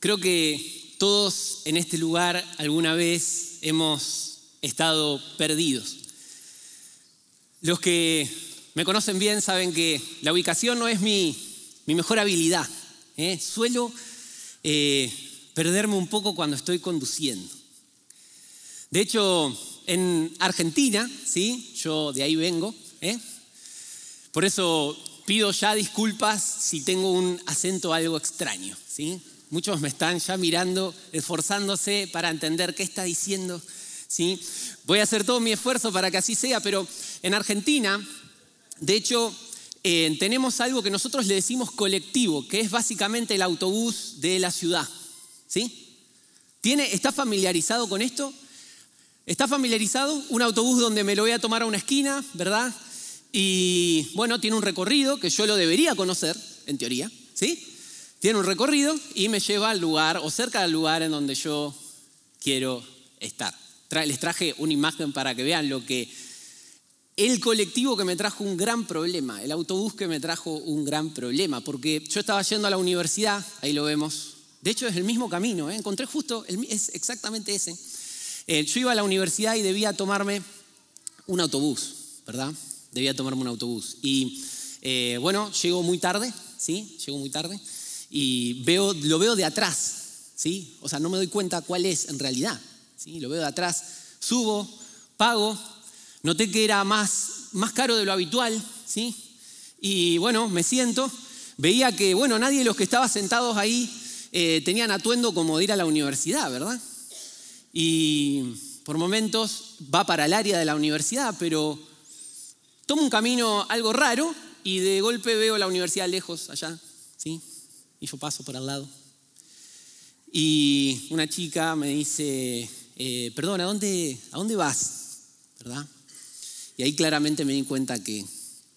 Creo que todos en este lugar alguna vez hemos estado perdidos. Los que me conocen bien saben que la ubicación no es mi, mejor habilidad. ¿eh? Suelo eh, perderme un poco cuando estoy conduciendo. De hecho, en Argentina, ¿sí? yo de ahí vengo, ¿eh? por eso pido ya disculpas si tengo un acento algo extraño. ¿sí? Muchos me están ya mirando, esforzándose para entender qué está diciendo. ¿sí? Voy a hacer todo mi esfuerzo para que así sea, pero en Argentina, de hecho, eh, tenemos algo que nosotros le decimos colectivo, que es básicamente el autobús de la ciudad. ¿Sí? ¿Tiene, ¿Está familiarizado con esto? ¿Está familiarizado? Un autobús donde me lo voy a tomar a una esquina, ¿verdad? Y bueno, tiene un recorrido que yo lo debería conocer, en teoría, ¿sí? Tiene un recorrido y me lleva al lugar o cerca del lugar en donde yo quiero estar. Les traje una imagen para que vean lo que el colectivo que me trajo un gran problema, el autobús que me trajo un gran problema, porque yo estaba yendo a la universidad, ahí lo vemos, de hecho es el mismo camino, ¿eh? encontré justo, es exactamente ese. Eh, yo iba a la universidad y debía tomarme un autobús, ¿verdad? debía tomarme un autobús. Y eh, bueno, llego muy tarde, ¿sí? Llego muy tarde y veo, lo veo de atrás, ¿sí? O sea, no me doy cuenta cuál es en realidad, ¿sí? Lo veo de atrás, subo, pago, noté que era más, más caro de lo habitual, ¿sí? Y bueno, me siento, veía que, bueno, nadie de los que estaba sentados ahí eh, tenían atuendo como de ir a la universidad, ¿verdad? Y por momentos va para el área de la universidad, pero Tomo un camino algo raro y de golpe veo la universidad lejos, allá, ¿sí? Y yo paso por al lado. Y una chica me dice, eh, perdón, ¿a dónde, ¿a dónde vas? ¿Verdad? Y ahí claramente me di cuenta que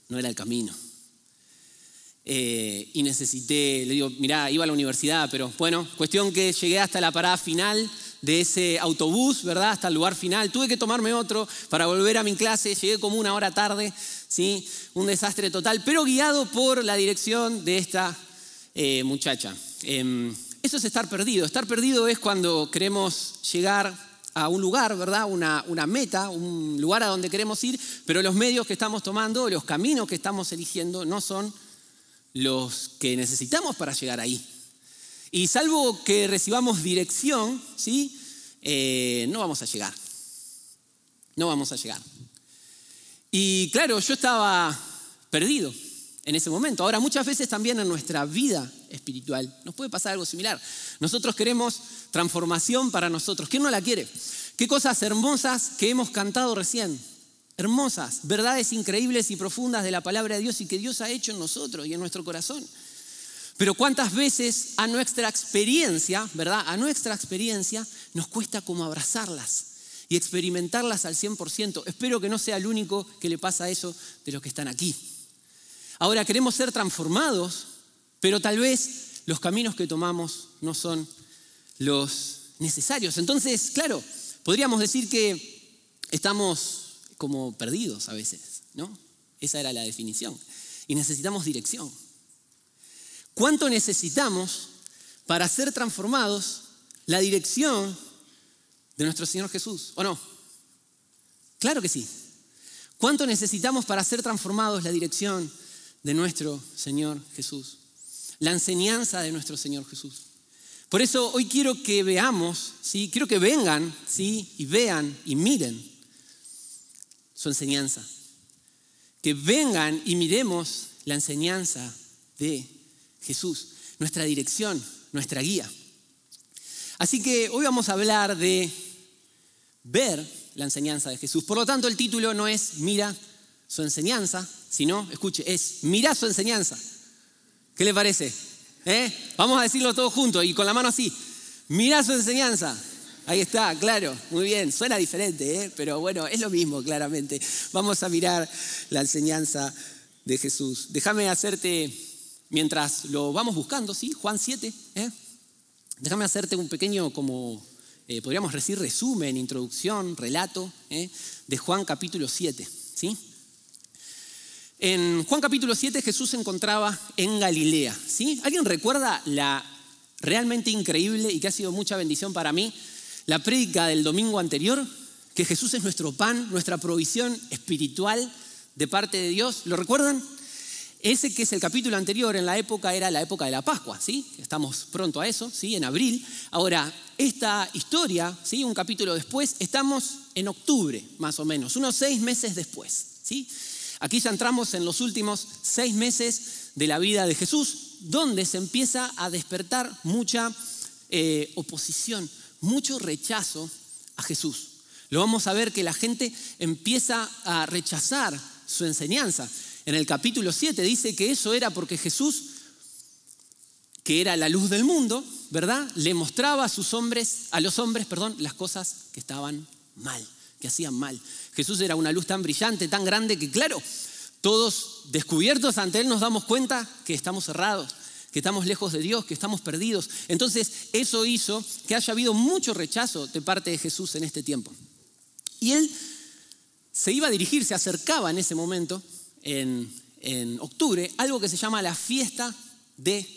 no era el camino. Eh, y necesité, le digo, mirá, iba a la universidad, pero bueno, cuestión que llegué hasta la parada final de ese autobús, ¿verdad? Hasta el lugar final. Tuve que tomarme otro para volver a mi clase. Llegué como una hora tarde, ¿sí? Un desastre total, pero guiado por la dirección de esta eh, muchacha. Em, eso es estar perdido. Estar perdido es cuando queremos llegar a un lugar, ¿verdad? Una, meta, un lugar a donde queremos ir, pero los medios que estamos tomando, los caminos que estamos eligiendo no son los que necesitamos para llegar ahí. Y salvo que recibamos dirección, ¿sí? Eh, no vamos a llegar. No vamos a llegar. Y claro, yo estaba perdido en ese momento. Ahora, muchas veces también en nuestra vida espiritual nos puede pasar algo similar. Nosotros queremos transformación para nosotros. ¿Quién no la quiere? Qué cosas hermosas que hemos cantado recién. Hermosas, verdades increíbles y profundas de la palabra de Dios y que Dios ha hecho en nosotros y en nuestro corazón. Pero cuántas veces a nuestra experiencia, ¿verdad? A nuestra experiencia nos cuesta como abrazarlas y experimentarlas al 100%. Espero que no sea el único que le pasa eso de los que están aquí. Ahora queremos ser transformados, pero tal vez los caminos que tomamos no son los necesarios. Entonces, claro, podríamos decir que estamos como perdidos a veces, ¿no? Esa era la definición. Y necesitamos dirección. ¿Cuánto necesitamos para ser transformados la dirección de nuestro Señor Jesús? ¿O no? Claro que sí. ¿Cuánto necesitamos para ser transformados la dirección de nuestro Señor Jesús? La enseñanza de nuestro Señor Jesús. Por eso hoy quiero que veamos, ¿sí? quiero que vengan ¿sí? y vean y miren su enseñanza. Que vengan y miremos la enseñanza de Jesús, nuestra dirección, nuestra guía. Así que hoy vamos a hablar de ver la enseñanza de Jesús. Por lo tanto, el título no es mira su enseñanza, sino, escuche, es mira su enseñanza. ¿Qué le parece? ¿Eh? Vamos a decirlo todos juntos y con la mano así. Mira su enseñanza. Ahí está, claro, muy bien. Suena diferente, ¿eh? pero bueno, es lo mismo, claramente. Vamos a mirar la enseñanza de Jesús. Déjame hacerte mientras lo vamos buscando, ¿sí? Juan 7, ¿eh? Déjame hacerte un pequeño, como eh, podríamos decir, resumen, introducción, relato ¿eh? de Juan capítulo 7, ¿sí? En Juan capítulo 7 Jesús se encontraba en Galilea, ¿sí? ¿Alguien recuerda la realmente increíble y que ha sido mucha bendición para mí, la prédica del domingo anterior, que Jesús es nuestro pan, nuestra provisión espiritual de parte de Dios. ¿Lo recuerdan? Ese que es el capítulo anterior, en la época era la época de la Pascua, ¿sí? Estamos pronto a eso, ¿sí? En abril. Ahora, esta historia, ¿sí? Un capítulo después, estamos en octubre, más o menos, unos seis meses después, ¿sí? Aquí ya entramos en los últimos seis meses de la vida de Jesús, donde se empieza a despertar mucha eh, oposición, mucho rechazo a Jesús. Lo vamos a ver que la gente empieza a rechazar su enseñanza. En el capítulo 7 dice que eso era porque Jesús, que era la luz del mundo, ¿verdad? Le mostraba a sus hombres, a los hombres, perdón, las cosas que estaban mal, que hacían mal. Jesús era una luz tan brillante, tan grande que claro, todos descubiertos ante él nos damos cuenta que estamos cerrados, que estamos lejos de Dios, que estamos perdidos. Entonces, eso hizo que haya habido mucho rechazo de parte de Jesús en este tiempo. Y él se iba a dirigir, se acercaba en ese momento en, octubre algo que se llama la fiesta de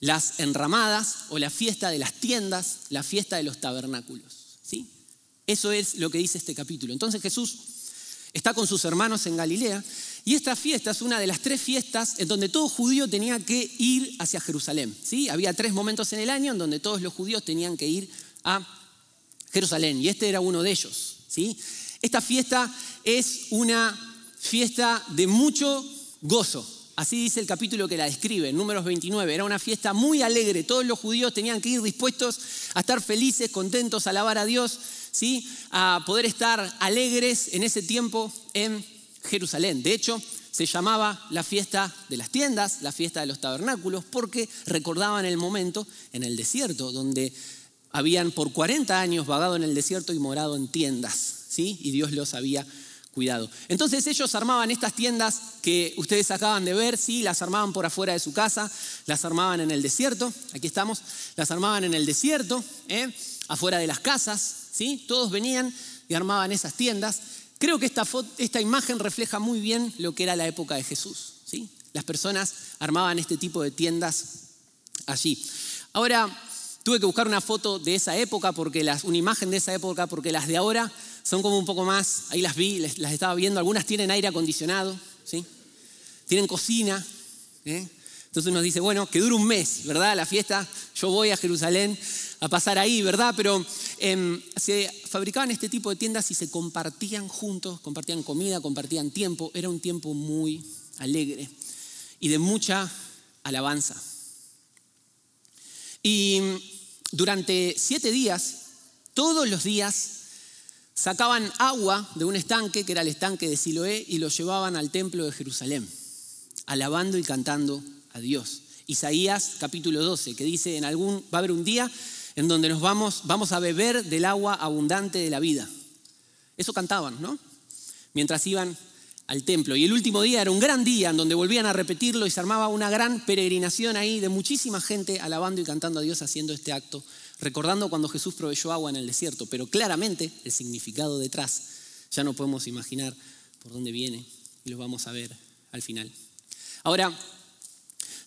las enramadas o la fiesta de las tiendas, la fiesta de los tabernáculos. Eso es lo que dice este capítulo. Entonces Jesús está con sus hermanos en Galilea y esta fiesta es una de las tres fiestas en donde todo judío tenía que ir hacia Jerusalén. ¿sí? Había tres momentos en el año en donde todos los judíos tenían que ir a Jerusalén y este era uno de ellos. ¿sí? Esta fiesta es una fiesta de mucho gozo. Así dice el capítulo que la describe, números 29. Era una fiesta muy alegre. Todos los judíos tenían que ir dispuestos a estar felices, contentos, a alabar a Dios, ¿sí? a poder estar alegres en ese tiempo en Jerusalén. De hecho, se llamaba la fiesta de las tiendas, la fiesta de los tabernáculos, porque recordaban el momento en el desierto, donde habían por 40 años vagado en el desierto y morado en tiendas, ¿sí? y Dios los había cuidado. Entonces ellos armaban estas tiendas que ustedes acaban de ver, sí, las armaban por afuera de su casa, las armaban en el desierto, aquí estamos, las armaban en el desierto, ¿eh? Afuera de las casas, sí, todos venían y armaban esas tiendas. Creo que esta, esta imagen refleja muy bien lo que era la época de Jesús, sí. Las personas armaban este tipo de tiendas allí. Ahora, tuve que buscar una foto de esa época, porque las, una imagen de esa época, porque las de ahora son como un poco más, ahí las vi, las estaba viendo, algunas tienen aire acondicionado, ¿sí? tienen cocina. ¿eh? Entonces uno dice, bueno, que dure un mes, ¿verdad? La fiesta, yo voy a Jerusalén a pasar ahí, ¿verdad? Pero em, se fabricaban este tipo de tiendas y se compartían juntos, compartían comida, compartían tiempo. Era un tiempo muy alegre y de mucha alabanza. Y durante siete días, todos los días, sacaban agua de un estanque, que era el estanque de Siloé, y lo llevaban al templo de Jerusalén, alabando y cantando a Dios. Isaías capítulo 12, que dice, en algún, va a haber un día en donde nos vamos, vamos a beber del agua abundante de la vida. Eso cantaban, ¿no? Mientras iban al templo. Y el último día era un gran día en donde volvían a repetirlo y se armaba una gran peregrinación ahí de muchísima gente alabando y cantando a Dios haciendo este acto recordando cuando Jesús proveyó agua en el desierto, pero claramente el significado detrás ya no podemos imaginar por dónde viene y lo vamos a ver al final. Ahora,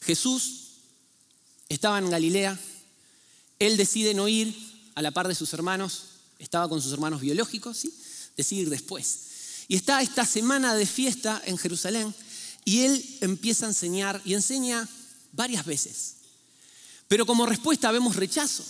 Jesús estaba en Galilea, él decide no ir a la par de sus hermanos, estaba con sus hermanos biológicos, ¿sí? decide ir después. Y está esta semana de fiesta en Jerusalén y él empieza a enseñar y enseña varias veces. Pero como respuesta vemos rechazo.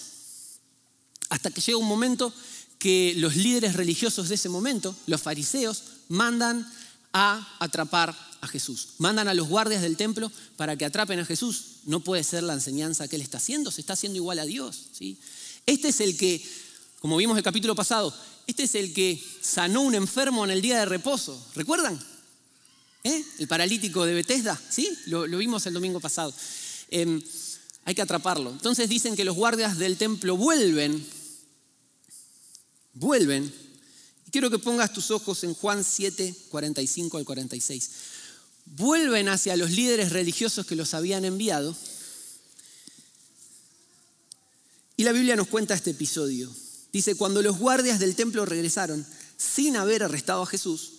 Hasta que llega un momento que los líderes religiosos de ese momento, los fariseos, mandan a atrapar a Jesús. Mandan a los guardias del templo para que atrapen a Jesús. No puede ser la enseñanza que él está haciendo, se está haciendo igual a Dios. ¿sí? Este es el que, como vimos el capítulo pasado, este es el que sanó un enfermo en el día de reposo. ¿Recuerdan? ¿Eh? El paralítico de Bethesda, ¿sí? Lo, vimos el domingo pasado. Em, hay que atraparlo. Entonces dicen que los guardias del templo vuelven vuelven. Quiero que pongas tus ojos en Juan 7, 45 al 46. Vuelven hacia los líderes religiosos que los habían enviado. Y la Biblia nos cuenta este episodio. Dice, cuando los guardias del templo regresaron sin haber arrestado a Jesús,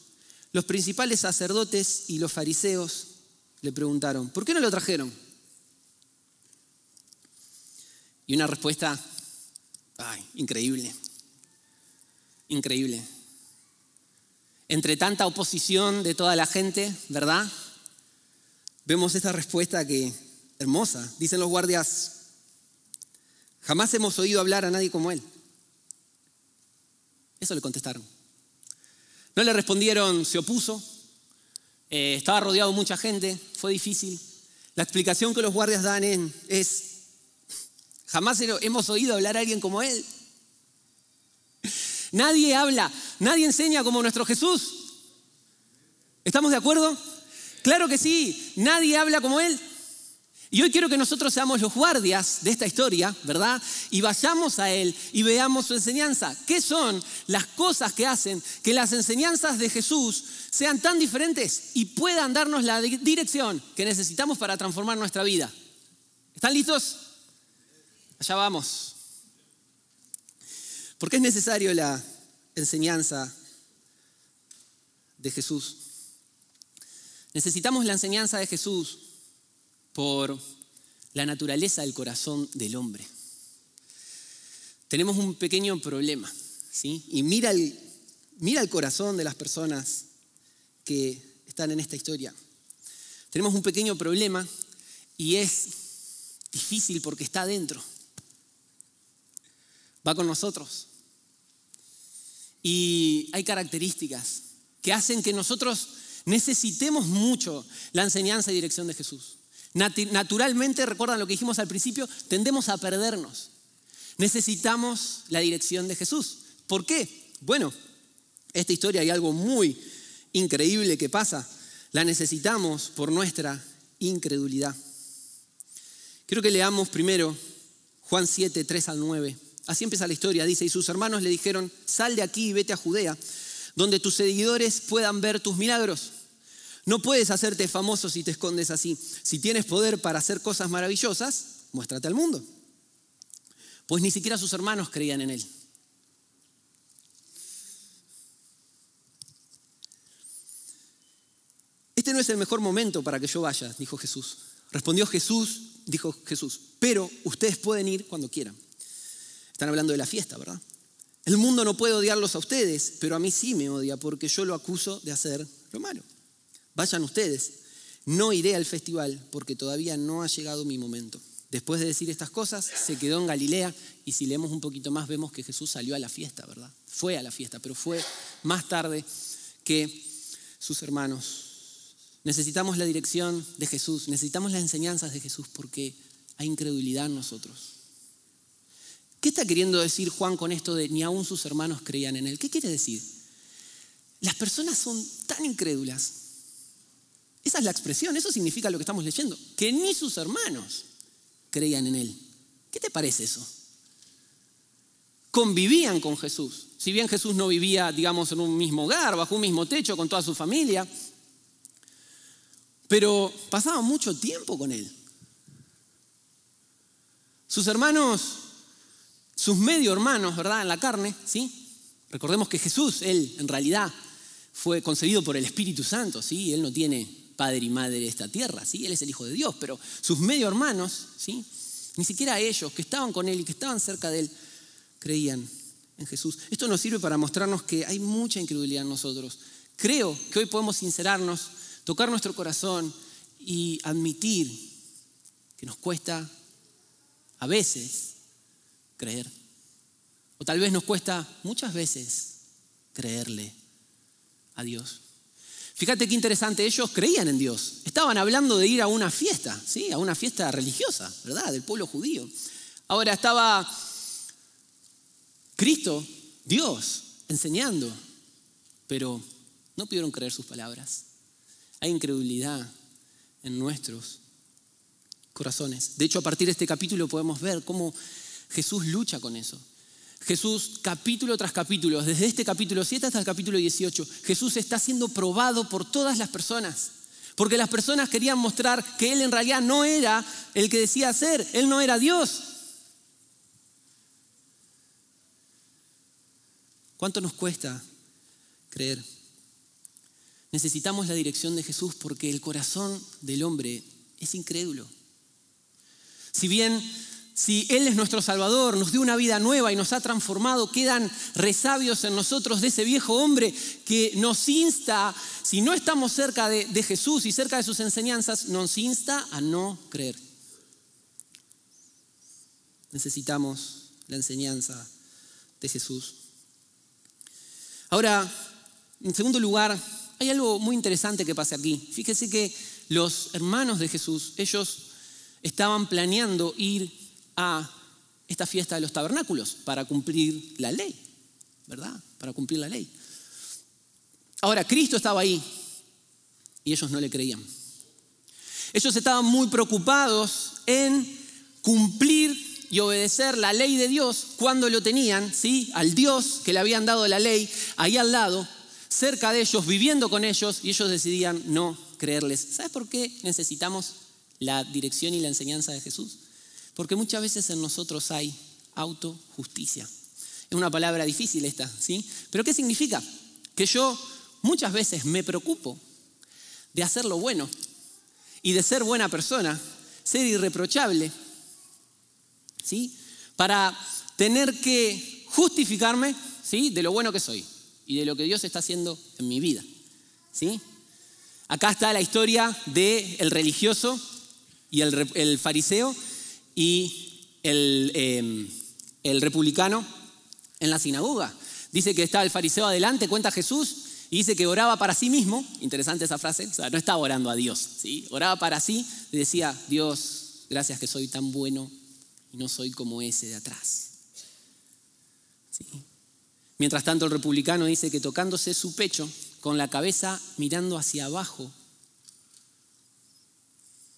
los principales sacerdotes y los fariseos le preguntaron, ¿por qué no lo trajeron? Y una respuesta, ay, increíble, increíble. Entre tanta oposición de toda la gente, ¿verdad? Vemos esta respuesta que, hermosa, dicen los guardias, jamás hemos oído hablar a nadie como él. Eso le contestaron. No le respondieron, se opuso, eh, estaba rodeado de mucha gente, fue difícil. La explicación que los guardias dan es, jamás hemos oído hablar a alguien como él. Nadie habla, nadie enseña como nuestro Jesús. ¿Estamos de acuerdo? Claro que sí, nadie habla como él. Y hoy quiero que nosotros seamos los guardias de esta historia, ¿verdad? Y vayamos a Él y veamos su enseñanza. ¿Qué son las cosas que hacen que las enseñanzas de Jesús sean tan diferentes y puedan darnos la dirección que necesitamos para transformar nuestra vida? ¿Están listos? Allá vamos. ¿Por qué es necesario la enseñanza de Jesús? Necesitamos la enseñanza de Jesús por la naturaleza del corazón del hombre. Tenemos un pequeño problema, ¿sí? Y mira el, mira el corazón de las personas que están en esta historia. Tenemos un pequeño problema y es difícil porque está adentro. Va con nosotros. Y hay características que hacen que nosotros necesitemos mucho la enseñanza y dirección de Jesús. Naturalmente, recuerdan lo que dijimos al principio, tendemos a perdernos. Necesitamos la dirección de Jesús. ¿Por qué? Bueno, esta historia hay algo muy increíble que pasa. La necesitamos por nuestra incredulidad. Quiero que leamos primero Juan 7, 3 al 9. Así empieza la historia. Dice, y sus hermanos le dijeron, sal de aquí y vete a Judea, donde tus seguidores puedan ver tus milagros no puedes hacerte famoso si te escondes así. Si tienes poder para hacer cosas maravillosas, muéstrate al mundo. Pues ni siquiera sus hermanos creían en él. Este no es el mejor momento para que yo vaya, dijo Jesús. Respondió Jesús, dijo Jesús, pero ustedes pueden ir cuando quieran. Están hablando de la fiesta, ¿verdad? El mundo no puede odiarlos a ustedes, pero a mí sí me odia porque yo lo acuso de hacer lo malo. Vayan ustedes. No iré al festival porque todavía no ha llegado mi momento. Después de decir estas cosas, se quedó en Galilea y si leemos un poquito más vemos que Jesús salió a la fiesta, ¿verdad? Fue a la fiesta, pero fue más tarde que sus hermanos. Necesitamos la dirección de Jesús, necesitamos las enseñanzas de Jesús porque hay incredulidad en nosotros. ¿Qué está queriendo decir Juan con esto de ni aún sus hermanos creían en él? ¿Qué quiere decir? Las personas son tan incrédulas esa es la expresión, eso significa lo que estamos leyendo, que ni sus hermanos creían en él. ¿Qué te parece eso? Convivían con Jesús. Si bien Jesús no vivía, digamos, en un mismo hogar, bajo un mismo techo, con toda su familia, pero pasaban mucho tiempo con él. Sus hermanos, sus medio hermanos, ¿verdad? En la carne, ¿sí? Recordemos que Jesús, él en realidad fue concebido por el Espíritu Santo, ¿sí? Él no tiene padre y madre de esta tierra, ¿sí? Él es el Hijo de Dios, pero sus medio hermanos, ¿sí? Ni siquiera ellos que estaban con él y que estaban cerca de él creían en Jesús. Esto nos sirve para mostrarnos que hay mucha incredulidad en nosotros. Creo que hoy podemos sincerarnos, tocar nuestro corazón y admitir que nos cuesta a veces creer. O tal vez nos cuesta muchas veces creerle a Dios. Fíjate qué interesante, ellos creían en Dios. Estaban hablando de ir a una fiesta, ¿sí? A una fiesta religiosa, ¿verdad? Del pueblo judío. Ahora estaba Cristo, Dios, enseñando, pero no pudieron creer sus palabras. Hay incredulidad en nuestros corazones. De hecho, a partir de este capítulo podemos ver cómo Jesús lucha con eso. Jesús, capítulo tras capítulo, desde este capítulo 7 hasta el capítulo 18, Jesús está siendo probado por todas las personas. Porque las personas querían mostrar que Él en realidad no era el que decía ser, Él no era Dios. ¿Cuánto nos cuesta creer? Necesitamos la dirección de Jesús porque el corazón del hombre es incrédulo. Si bien si Él es nuestro Salvador, nos dio una vida nueva y nos ha transformado, quedan resabios en nosotros de ese viejo hombre que nos insta, si no estamos cerca de, de Jesús y cerca de sus enseñanzas, nos insta a no creer. Necesitamos la enseñanza de Jesús. Ahora, en segundo lugar, hay algo muy interesante que pasa aquí. Fíjese que los hermanos de Jesús, ellos estaban planeando ir a esta fiesta de los tabernáculos para cumplir la ley, ¿verdad? Para cumplir la ley. Ahora, Cristo estaba ahí y ellos no le creían. Ellos estaban muy preocupados en cumplir y obedecer la ley de Dios cuando lo tenían, ¿sí? Al Dios que le habían dado la ley ahí al lado, cerca de ellos, viviendo con ellos, y ellos decidían no creerles. ¿Sabes por qué necesitamos la dirección y la enseñanza de Jesús? Porque muchas veces en nosotros hay autojusticia. Es una palabra difícil esta, ¿sí? Pero ¿qué significa? Que yo muchas veces me preocupo de hacer lo bueno y de ser buena persona, ser irreprochable, ¿sí? Para tener que justificarme, ¿sí? De lo bueno que soy y de lo que Dios está haciendo en mi vida, ¿sí? Acá está la historia del el religioso y el, fariseo y el, em, el republicano en la sinagoga. Dice que estaba el fariseo adelante, cuenta Jesús, y dice que oraba para sí mismo, interesante esa frase, no estaba orando a Dios, ¿sí? oraba para sí y decía, Dios, gracias que soy tan bueno y no soy como ese de atrás. Mientras tanto el republicano dice que tocándose su pecho, con la cabeza mirando hacia abajo,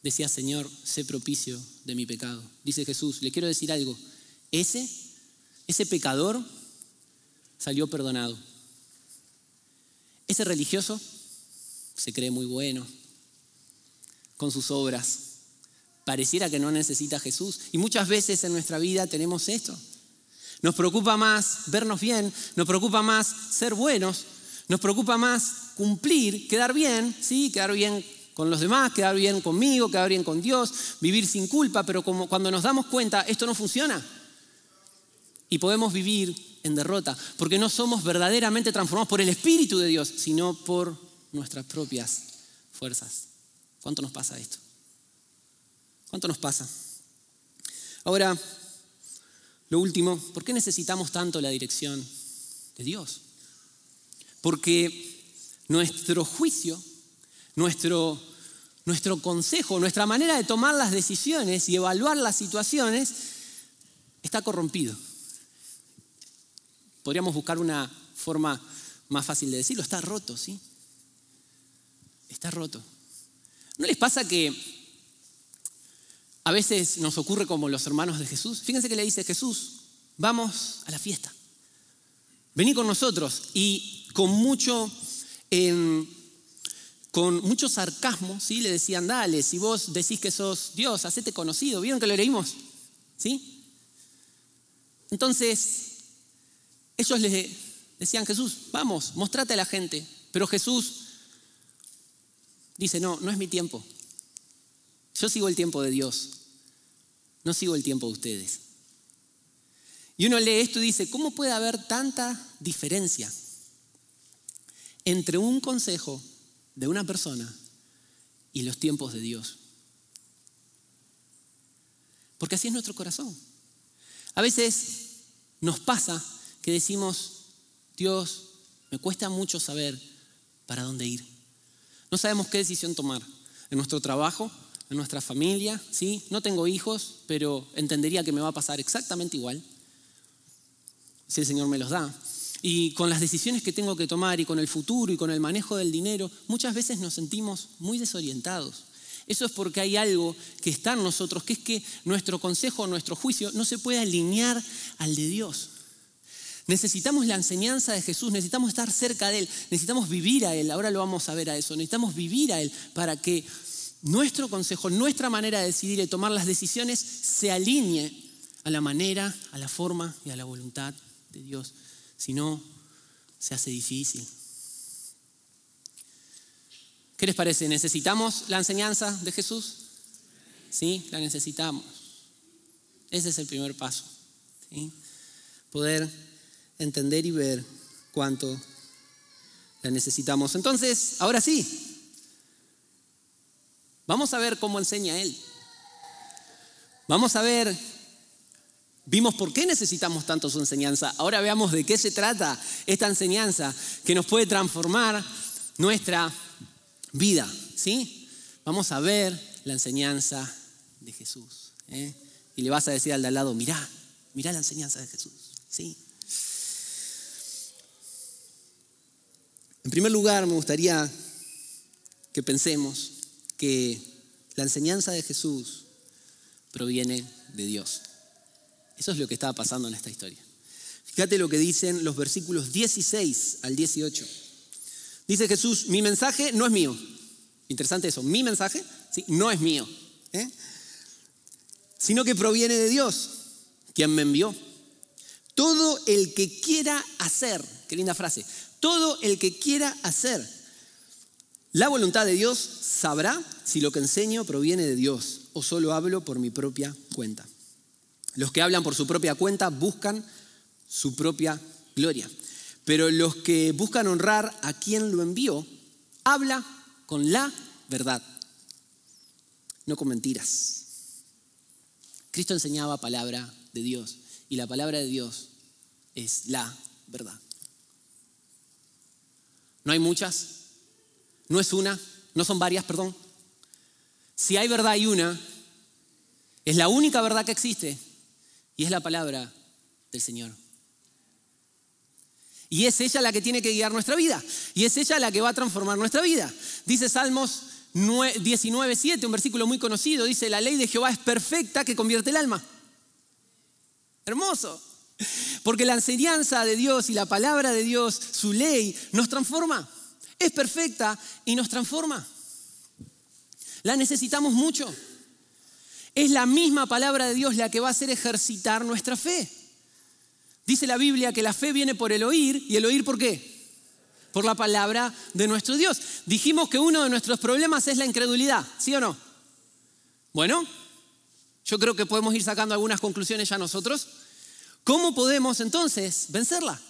decía, Señor, sé propicio de mi pecado. Dice Jesús, le quiero decir algo, ese, ese pecador salió perdonado. Ese religioso se cree muy bueno con sus obras, Pareciera que no necesita Jesús. Y muchas veces en nuestra vida tenemos esto. Nos preocupa más vernos bien, nos preocupa más ser buenos, nos preocupa más cumplir, quedar bien, sí, quedar bien con los demás, quedar bien conmigo, quedar bien con Dios, vivir sin culpa, pero cuando nos damos cuenta, esto no funciona. Y podemos vivir en derrota, porque no somos verdaderamente transformados por el Espíritu de Dios, sino por nuestras propias fuerzas. ¿Cuánto nos pasa esto? ¿Cuánto nos pasa? Ahora, lo último, ¿por qué necesitamos tanto la dirección de Dios? Porque nuestro juicio, nuestro, nuestro consejo, nuestra manera de tomar las decisiones y evaluar las situaciones está corrompido. Podríamos buscar una forma más fácil de decirlo, está roto, ¿sí? Está roto. ¿No les pasa que a veces nos ocurre como los hermanos de Jesús. Fíjense que le dice Jesús, vamos a la fiesta. Vení con nosotros. Y con mucho, em, con mucho sarcasmo, ¿sí? le decían, dale, si vos decís que sos Dios, hacete conocido. ¿Vieron que lo leímos? ¿Sí? Entonces, ellos le decían, Jesús, vamos, mostrate a la gente. Pero Jesús dice, no, no es mi tiempo. Yo sigo el tiempo de Dios, no sigo el tiempo de ustedes. Y uno lee esto y dice, ¿cómo puede haber tanta diferencia entre un consejo de una persona y los tiempos de Dios? Porque así es nuestro corazón. A veces nos pasa que decimos, Dios, me cuesta mucho saber para dónde ir. No sabemos qué decisión tomar en nuestro trabajo, en nuestra familia, ¿sí? No tengo hijos, pero entendería que me va a pasar exactamente igual si el Señor me los da. Y con las decisiones que tengo que tomar y con el futuro y con el manejo del dinero, muchas veces nos sentimos muy desorientados. Eso es porque hay algo que está en nosotros, que es que nuestro consejo, nuestro juicio no se puede alinear al de Dios. Necesitamos la enseñanza de Jesús, necesitamos estar cerca de Él, necesitamos vivir a Él. Ahora lo vamos a ver a eso. Necesitamos vivir a Él para que nuestro consejo, nuestra manera de decidir y tomar las decisiones se alinee a la manera, a la forma y a la voluntad de Dios. Si no, se hace difícil. ¿Qué les parece? ¿Necesitamos la enseñanza de Jesús? Sí, la necesitamos. Ese es el primer paso. Poder entender y ver cuánto la necesitamos. Entonces, ahora sí, vamos a ver cómo enseña Él. Vamos a ver, vimos por qué necesitamos tanto su enseñanza. Ahora veamos de qué se trata esta enseñanza que nos puede transformar nuestra vida. ¿Sí? Vamos a ver la enseñanza de Jesús. ¿eh? Y le vas a decir al de al lado, mirá, mirá la enseñanza de Jesús. ¿Sí? En primer lugar, me gustaría que pensemos que la enseñanza de Jesús proviene de Dios. Eso es lo que estaba pasando en esta historia. Fíjate lo que dicen los versículos 16 al 18. Dice Jesús, mi mensaje no es mío. Interesante eso, mi mensaje ¿sí? no es mío, ¿eh? sino que proviene de Dios, quien me envió. Todo el que quiera hacer, qué linda frase, todo el que quiera hacer la voluntad de Dios sabrá si lo que enseño proviene de Dios o solo hablo por mi propia cuenta. Los que hablan por su propia cuenta buscan su propia gloria. Pero los que buscan honrar a quien lo envió, habla con la verdad, no con mentiras. Cristo enseñaba palabra de Dios y la palabra de Dios es la verdad. No hay muchas, no es una, no son varias, perdón. Si hay verdad hay una, es la única verdad que existe y es la palabra del Señor. Y es ella la que tiene que guiar nuestra vida. Y es ella la que va a transformar nuestra vida. Dice Salmos 19.7, un versículo muy conocido, dice, la ley de Jehová es perfecta que convierte el alma. Hermoso. Porque la enseñanza de Dios y la palabra de Dios, su ley, nos transforma. Es perfecta y nos transforma. La necesitamos mucho. Es la misma palabra de Dios la que va a hacer ejercitar nuestra fe. Dice la Biblia que la fe viene por el oír y el oír por qué? Por la palabra de nuestro Dios. Dijimos que uno de nuestros problemas es la incredulidad, ¿sí o no? Bueno, yo creo que podemos ir sacando algunas conclusiones ya nosotros. ¿Cómo podemos entonces vencerla?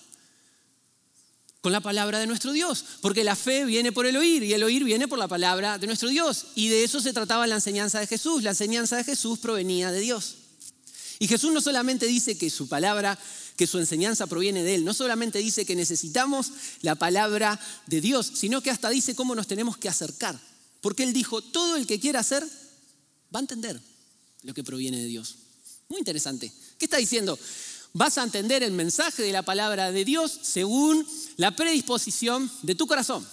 Con la palabra de nuestro Dios, porque la fe viene por el oír y el oír viene por la palabra de nuestro Dios. Y de eso se trataba la enseñanza de Jesús. La enseñanza de Jesús provenía de Dios. Y Jesús no solamente dice que su palabra, que su enseñanza proviene de Él, no solamente dice que necesitamos la palabra de Dios, sino que hasta dice cómo nos tenemos que acercar. Porque Él dijo, todo el que quiera hacer va a entender lo que proviene de Dios. Muy interesante. ¿Qué está diciendo? Vas a entender el mensaje de la palabra de Dios según la predisposición de tu corazón.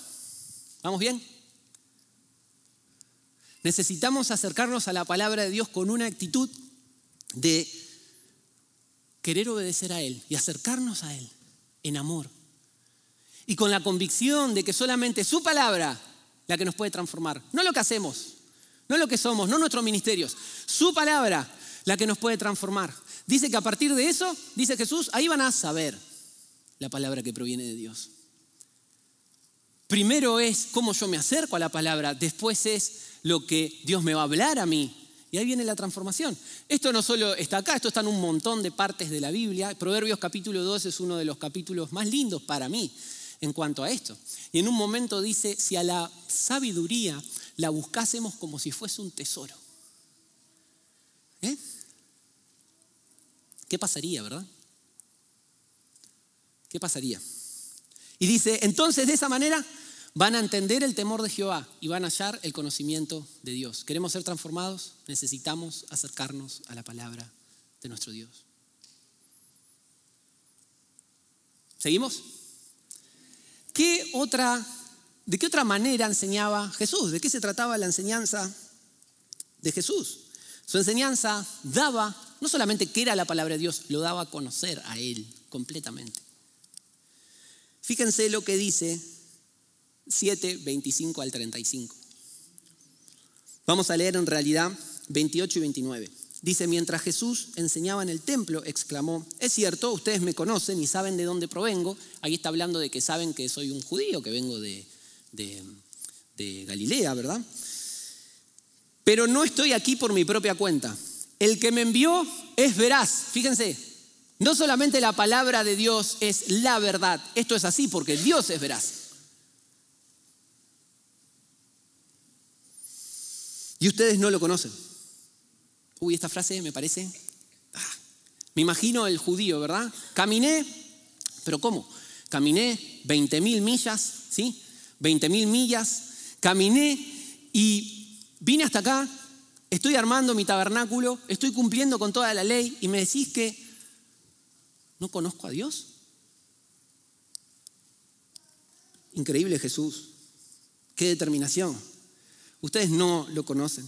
¿Vamos bien? Necesitamos acercarnos a la palabra de Dios con una actitud de querer obedecer a Él y acercarnos a Él en amor. Y con la convicción de que solamente su palabra la que nos puede transformar. No lo que hacemos, no lo que somos, no nuestros ministerios. Su palabra la que nos puede transformar. Dice que a partir de eso, dice Jesús, ahí van a saber la palabra que proviene de Dios. Primero es cómo yo me acerco a la palabra, después es lo que Dios me va a hablar a mí. Y ahí viene la transformación. Esto no solo está acá, esto está en un montón de partes de la Biblia. Proverbios capítulo 2 es uno de los capítulos más lindos para mí en cuanto a esto. Y en un momento dice, si a la sabiduría la buscásemos como si fuese un tesoro. ¿Eh? ¿Qué pasaría, verdad? ¿Qué pasaría? Y dice, entonces de esa manera van a entender el temor de Jehová y van a hallar el conocimiento de Dios. ¿Queremos ser transformados? Necesitamos acercarnos a la palabra de nuestro Dios. ¿Seguimos? ¿Qué otra, ¿De qué otra manera enseñaba Jesús? ¿De qué se trataba la enseñanza de Jesús? Su enseñanza daba no solamente que era la palabra de Dios, lo daba a conocer a Él completamente. Fíjense lo que dice 7, 25 al 35. Vamos a leer en realidad 28 y 29. Dice, mientras Jesús enseñaba en el templo, exclamó, es cierto, ustedes me conocen y saben de dónde provengo. Ahí está hablando de que saben que soy un judío, que vengo de, de, de Galilea, ¿verdad? Pero no estoy aquí por mi propia cuenta el que me envió es veraz. Fíjense, no solamente la palabra de Dios es la verdad, esto es así porque Dios es veraz. Y ustedes no lo conocen. Uy, esta frase me parece... Ah, me imagino el judío, ¿verdad? Caminé, pero ¿cómo? Caminé 20 mil millas, ¿sí? 20 mil millas. Caminé y vine hasta acá, estoy armando mi tabernáculo, estoy cumpliendo con toda la ley y me decís que no conozco a Dios. Increíble Jesús. Qué determinación. Ustedes no lo conocen.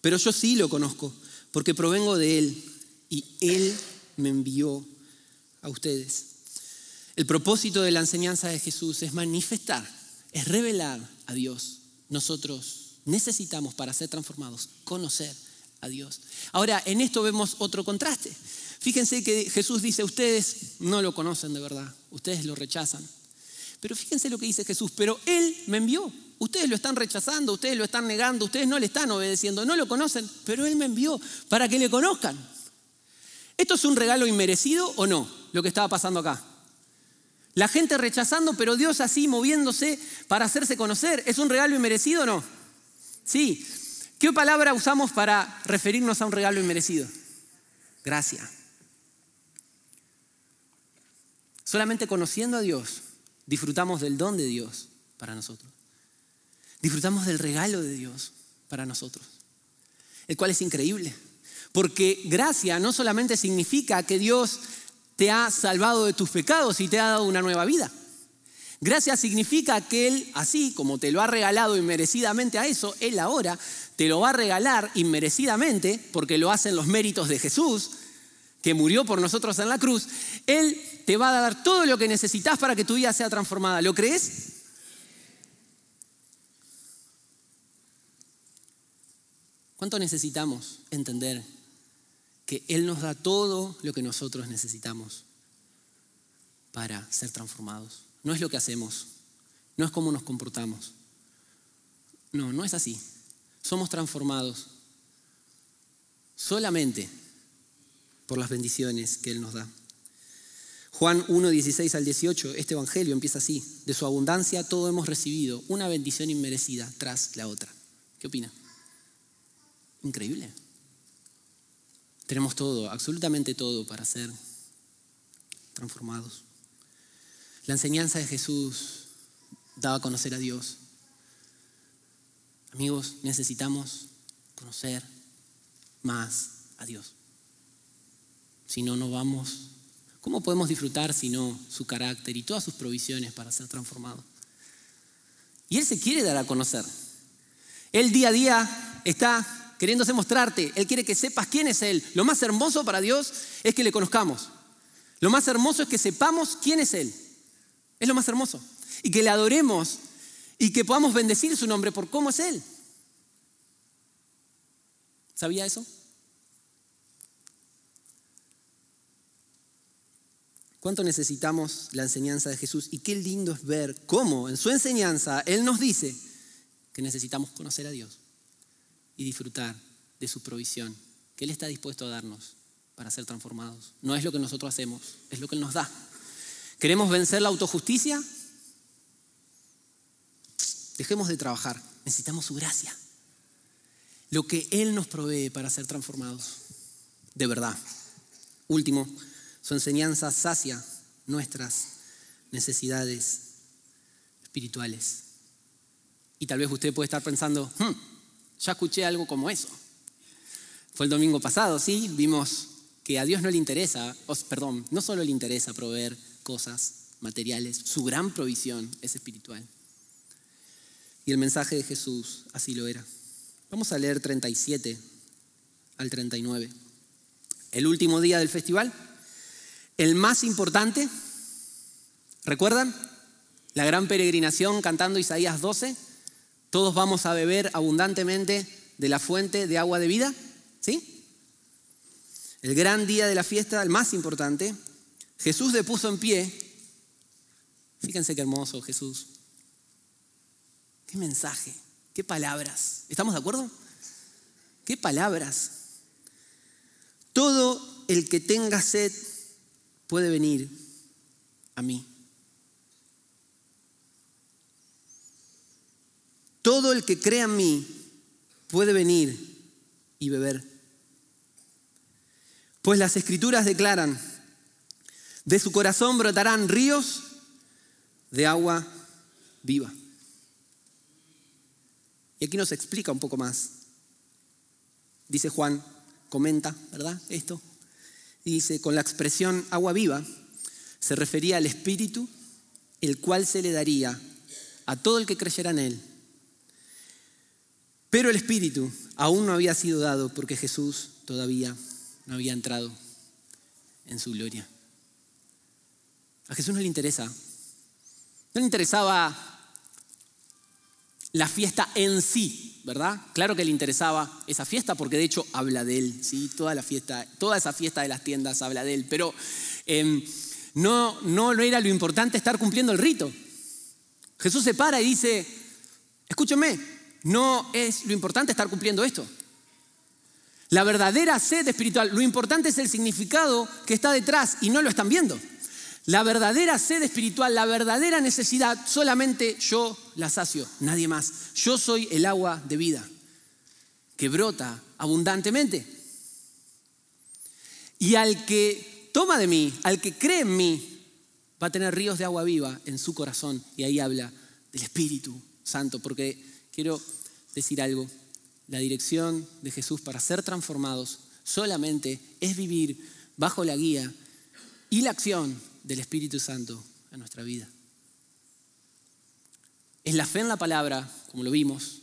Pero yo sí lo conozco, porque provengo de Él y Él me envió a ustedes. El propósito de la enseñanza de Jesús es manifestar, es revelar a Dios. Nosotros necesitamos para ser transformados conocer a Dios. Ahora, en esto vemos otro contraste. Fíjense que Jesús dice, ustedes no lo conocen de verdad, ustedes lo rechazan. Pero fíjense lo que dice Jesús, pero Él me envió. Ustedes lo están rechazando, ustedes lo están negando, ustedes no le están obedeciendo, no lo conocen, pero Él me envió para que le conozcan. ¿Esto es un regalo inmerecido o no? Lo que estaba pasando acá. La gente rechazando, pero Dios así moviéndose para hacerse conocer. ¿Es un regalo inmerecido o no? Sí. ¿Qué palabra usamos para referirnos a un regalo inmerecido? Gracia. Solamente conociendo a Dios disfrutamos del don de Dios para nosotros. Disfrutamos del regalo de Dios para nosotros, el cual es increíble. Porque gracia no solamente significa que Dios te ha salvado de tus pecados y te ha dado una nueva vida. Gracia significa que Él, así como te lo ha regalado inmerecidamente a eso, Él ahora te lo va a regalar inmerecidamente, porque lo hacen los méritos de Jesús, que murió por nosotros en la cruz. Él te va a dar todo lo que necesitas para que tu vida sea transformada. ¿Lo crees? ¿Cuánto necesitamos entender que Él nos da todo lo que nosotros necesitamos para ser transformados? No es lo que hacemos, no es cómo nos comportamos. No, no es así. Somos transformados solamente por las bendiciones que Él nos da. Juan 1, 16 al 18, este Evangelio empieza así. De su abundancia todo hemos recibido, una bendición inmerecida tras la otra. ¿Qué opina? Increíble. Tenemos todo, absolutamente todo para ser transformados. La enseñanza de Jesús daba a conocer a Dios. Amigos, necesitamos conocer más a Dios. Si no, no vamos. ¿Cómo podemos disfrutar si no su carácter y todas sus provisiones para ser transformados? Y Él se quiere dar a conocer. Él día a día está queriéndose mostrarte. Él quiere que sepas quién es Él. Lo más hermoso para Dios es que le conozcamos. Lo más hermoso es que sepamos quién es Él. Es lo más hermoso. Y que le adoremos y que podamos bendecir su nombre por cómo es Él. ¿Sabía eso? ¿Cuánto necesitamos la enseñanza de Jesús? Y qué lindo es ver cómo en su enseñanza Él nos dice que necesitamos conocer a Dios y disfrutar de su provisión que Él está dispuesto a darnos para ser transformados. No es lo que nosotros hacemos, es lo que Él nos da. ¿Queremos vencer la autojusticia? Dejemos de trabajar, necesitamos su gracia. Lo que Él nos provee para ser transformados, de verdad. Último, su enseñanza sacia nuestras necesidades espirituales. Y tal vez usted puede estar pensando, hmm, ya escuché algo como eso. Fue el domingo pasado, ¿sí? Vimos que a Dios no le interesa, perdón, no solo le interesa proveer cosas materiales, su gran provisión es espiritual. Y el mensaje de Jesús así lo era. Vamos a leer 37 al 39. El último día del festival, el más importante, ¿recuerdan? La gran peregrinación cantando Isaías 12 todos vamos a beber abundantemente de la fuente de agua de vida, ¿sí? El gran día de la fiesta, el más importante, Jesús le puso en pie. Fíjense qué hermoso Jesús. Qué mensaje, qué palabras. ¿Estamos de acuerdo? ¿Qué palabras? todo el que tenga sed puede venir a mí. Todo el que crea en mí puede venir y beber. Pues las escrituras declaran, de su corazón brotarán ríos de agua viva. Y aquí nos explica un poco más. Dice Juan, comenta, ¿verdad? Esto. dice, con la expresión agua viva, se refería al Espíritu, el cual se le daría a todo el que creyera en Él. Pero el Espíritu aún no había sido dado porque Jesús todavía no había entrado en su gloria. A Jesús no le interesa. No le interesaba la fiesta en sí, ¿verdad? Claro que le interesaba esa fiesta porque de hecho habla de él, ¿sí? Toda la fiesta, toda esa fiesta de las tiendas habla de él, pero em, no, no, no era lo importante estar cumpliendo el rito. Jesús se para y dice, escúchame, no es lo importante estar cumpliendo esto. La verdadera sed espiritual, lo importante es el significado que está detrás y no lo están viendo. La verdadera sed espiritual, la verdadera necesidad, solamente yo la sacio, nadie más. Yo soy el agua de vida que brota abundantemente. Y al que toma de mí, al que cree en mí, va a tener ríos de agua viva en su corazón. Y ahí habla del Espíritu Santo, porque quiero decir algo. La dirección de Jesús para ser transformados solamente es vivir bajo la guía y la acción del Espíritu Santo en nuestra vida. Es la fe en la palabra, como lo vimos,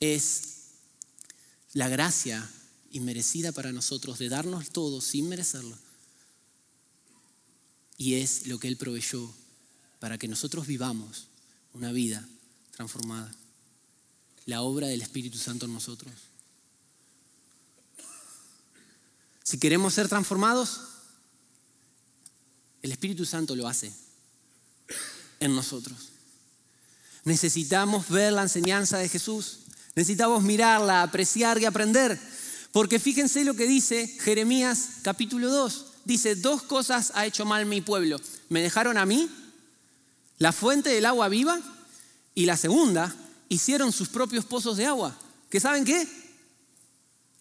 es la gracia inmerecida para nosotros de darnos todo sin merecerlo. Y es lo que Él proveyó para que nosotros vivamos una vida transformada. La obra del Espíritu Santo en nosotros. Si queremos ser transformados, el Espíritu Santo lo hace en nosotros. Necesitamos ver la enseñanza de Jesús. Necesitamos mirarla, apreciar y aprender. Porque fíjense lo que dice Jeremías capítulo 2. Dice, dos cosas ha hecho mal mi pueblo. Me dejaron a mí, la fuente del agua viva, y la segunda, hicieron sus propios pozos de agua. ¿Que saben qué?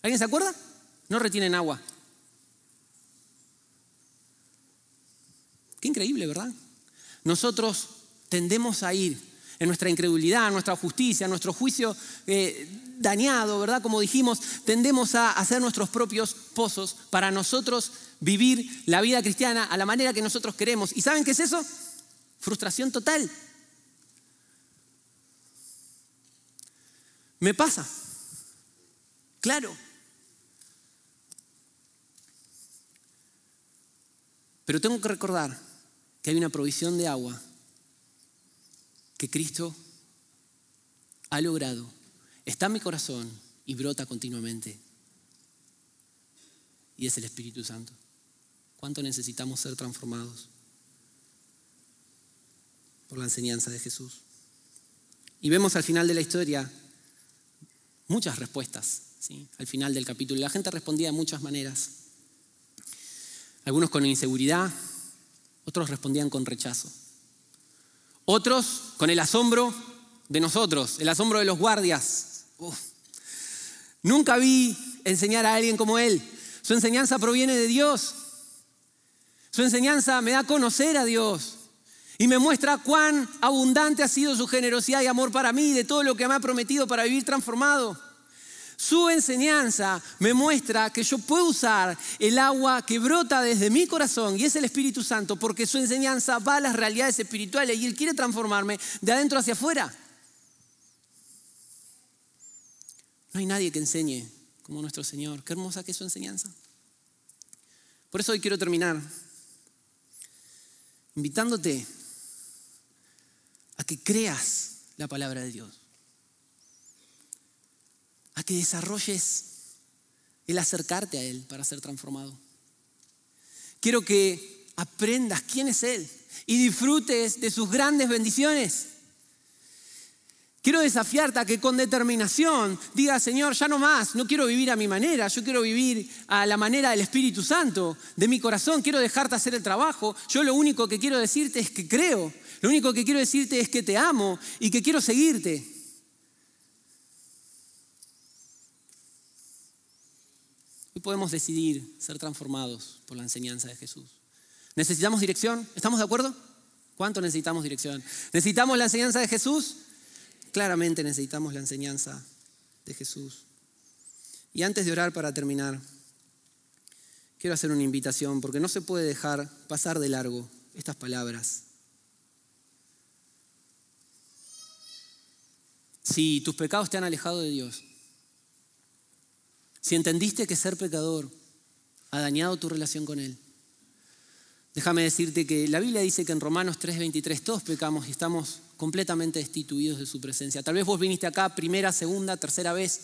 ¿Alguien se acuerda? No retienen agua. Qué increíble, ¿verdad? Nosotros tendemos a ir en nuestra incredulidad, en nuestra justicia, en nuestro juicio eh, dañado, ¿verdad? Como dijimos, tendemos a hacer nuestros propios pozos para nosotros vivir la vida cristiana a la manera que nosotros queremos. ¿Y saben qué es eso? Frustración total. Me pasa. Claro. Pero tengo que recordar que hay una provisión de agua que Cristo ha logrado, está en mi corazón y brota continuamente. Y es el Espíritu Santo. ¿Cuánto necesitamos ser transformados por la enseñanza de Jesús? Y vemos al final de la historia muchas respuestas. ¿sí? Al final del capítulo, la gente respondía de muchas maneras. Algunos con inseguridad, otros respondían con rechazo. Otros con el asombro de nosotros, el asombro de los guardias. Nunca vi enseñar a alguien como él. Su enseñanza proviene de Dios. Su enseñanza me da a conocer a Dios y me muestra cuán abundante ha sido su generosidad y amor para mí, de todo lo que me ha prometido para vivir transformado. Su enseñanza me muestra que yo puedo usar el agua que brota desde mi corazón y es el Espíritu Santo porque su enseñanza va a las realidades espirituales y Él quiere transformarme de adentro hacia afuera. No hay nadie que enseñe como nuestro Señor. Qué hermosa que es su enseñanza. Por eso hoy quiero terminar invitándote a que creas la palabra de Dios a que desarrolles el acercarte a Él para ser transformado. Quiero que aprendas quién es Él y disfrutes de sus grandes bendiciones. Quiero desafiarte a que con determinación digas, Señor, ya no más, no quiero vivir a mi manera, yo quiero vivir a la manera del Espíritu Santo, de mi corazón, quiero dejarte hacer el trabajo. Yo lo único que quiero decirte es que creo, lo único que quiero decirte es que te amo y que quiero seguirte. Podemos decidir ser transformados por la enseñanza de Jesús. ¿Necesitamos dirección? ¿Estamos de acuerdo? ¿Cuánto necesitamos dirección? ¿Necesitamos la enseñanza de Jesús? Claramente necesitamos la enseñanza de Jesús. Y antes de orar para terminar, quiero hacer una invitación porque no se puede dejar pasar de largo estas palabras. Si tus pecados te han alejado de Dios, si entendiste que ser pecador ha dañado tu relación con Él, déjame decirte que la Biblia dice que en Romanos 3:23 todos pecamos y estamos completamente destituidos de su presencia. Tal vez vos viniste acá primera, segunda, tercera vez,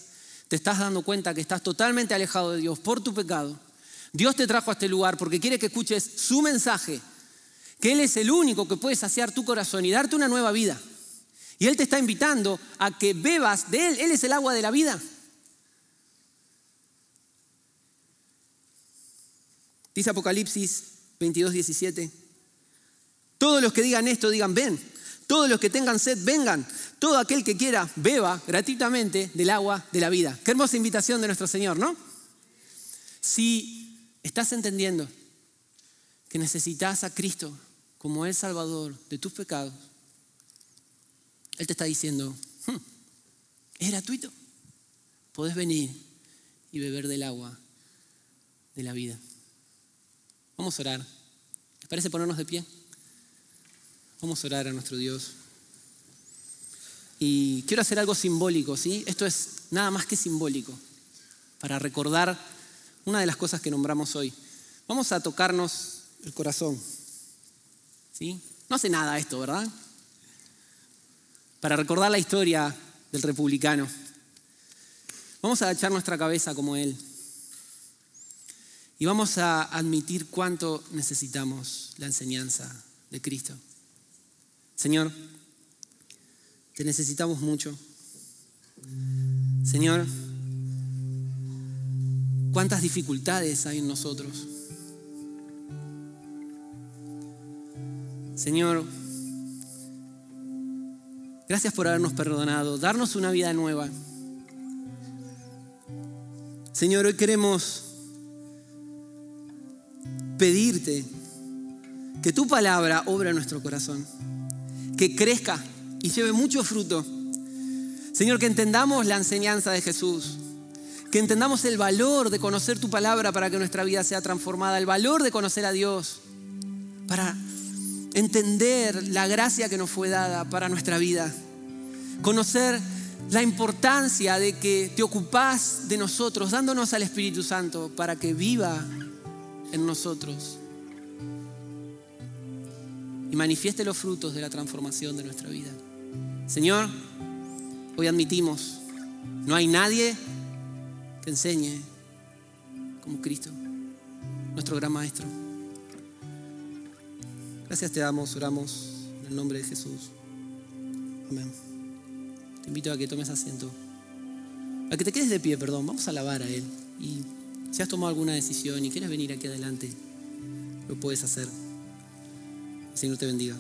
te estás dando cuenta que estás totalmente alejado de Dios por tu pecado. Dios te trajo a este lugar porque quiere que escuches su mensaje, que Él es el único que puede saciar tu corazón y darte una nueva vida. Y Él te está invitando a que bebas de Él. Él es el agua de la vida. Dice Apocalipsis 22, 17. Todos los que digan esto digan, ven. Todos los que tengan sed, vengan. Todo aquel que quiera, beba gratuitamente del agua de la vida. Qué hermosa invitación de nuestro Señor, ¿no? Si estás entendiendo que necesitas a Cristo como el Salvador de tus pecados, Él te está diciendo, hmm, es gratuito. Podés venir y beber del agua de la vida. Vamos a orar. ¿Te parece ponernos de pie? Vamos a orar a nuestro Dios. Y quiero hacer algo simbólico, ¿sí? Esto es nada más que simbólico, para recordar una de las cosas que nombramos hoy. Vamos a tocarnos el corazón, ¿sí? No hace nada esto, ¿verdad? Para recordar la historia del republicano. Vamos a echar nuestra cabeza como él. Y vamos a admitir cuánto necesitamos la enseñanza de Cristo. Señor, te necesitamos mucho. Señor, cuántas dificultades hay en nosotros. Señor, gracias por habernos perdonado, darnos una vida nueva. Señor, hoy queremos pedirte que tu palabra obra en nuestro corazón que crezca y lleve mucho fruto. Señor, que entendamos la enseñanza de Jesús, que entendamos el valor de conocer tu palabra para que nuestra vida sea transformada, el valor de conocer a Dios, para entender la gracia que nos fue dada para nuestra vida, conocer la importancia de que te ocupás de nosotros, dándonos al Espíritu Santo para que viva en nosotros y manifieste los frutos de la transformación de nuestra vida. Señor, hoy admitimos, no hay nadie que enseñe como Cristo, nuestro gran Maestro. Gracias te damos, oramos en el nombre de Jesús. Amén. Te invito a que tomes asiento. A que te quedes de pie, perdón. Vamos a alabar a Él. Si has tomado alguna decisión y quieres venir aquí adelante, lo puedes hacer. Señor te bendiga.